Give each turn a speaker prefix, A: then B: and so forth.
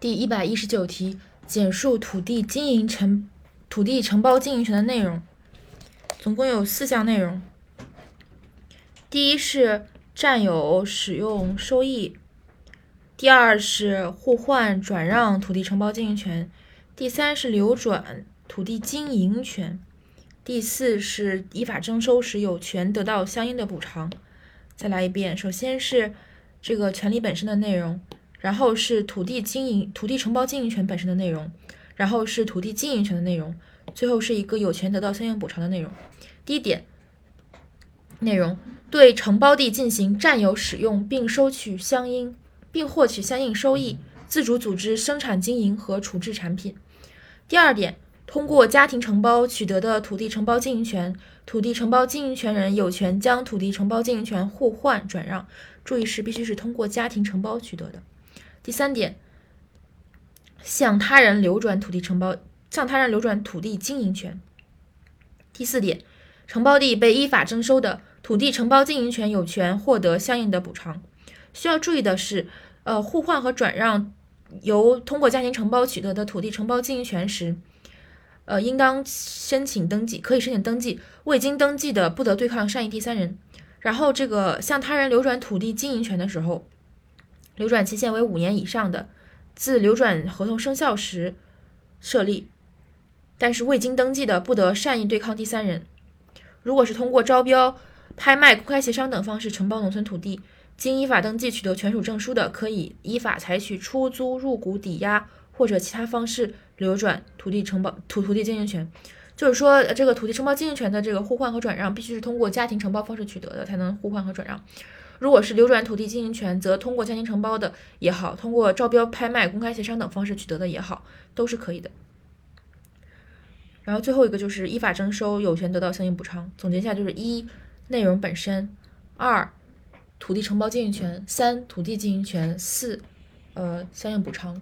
A: 第一百一十九题，简述土地经营承土地承包经营权的内容，总共有四项内容。第一是占有、使用、收益；第二是互换、转让土地承包经营权；第三是流转土地经营权；第四是依法征收时有权得到相应的补偿。再来一遍，首先是这个权利本身的内容。然后是土地经营、土地承包经营权本身的内容，然后是土地经营权的内容，最后是一个有权得到相应补偿的内容。第一点，内容对承包地进行占有、使用并收取相应并获取相应收益，自主组织生产经营和处置产品。第二点，通过家庭承包取得的土地承包经营权，土地承包经营权人有权将土地承包经营权互换转让，注意是必须是通过家庭承包取得的。第三点，向他人流转土地承包，向他人流转土地经营权。第四点，承包地被依法征收的土地承包经营权有权获得相应的补偿。需要注意的是，呃，互换和转让由通过家庭承包取得的土地承包经营权时，呃，应当申请登记，可以申请登记，未经登记的不得对抗善意第三人。然后，这个向他人流转土地经营权的时候。流转期限为五年以上的，自流转合同生效时设立，但是未经登记的，不得善意对抗第三人。如果是通过招标、拍卖、公开协商等方式承包农村土地，经依法登记取得权属证书的，可以依法采取出租、入股、抵押或者其他方式流转土地承包土土地经营权。就是说，这个土地承包经营权的这个互换和转让，必须是通过家庭承包方式取得的，才能互换和转让。如果是流转土地经营权，则通过家庭承包的也好，通过招标、拍卖、公开协商等方式取得的也好，都是可以的。然后最后一个就是依法征收，有权得到相应补偿。总结一下，就是一内容本身，二土地承包经营权，三土地经营权，四呃相应补偿。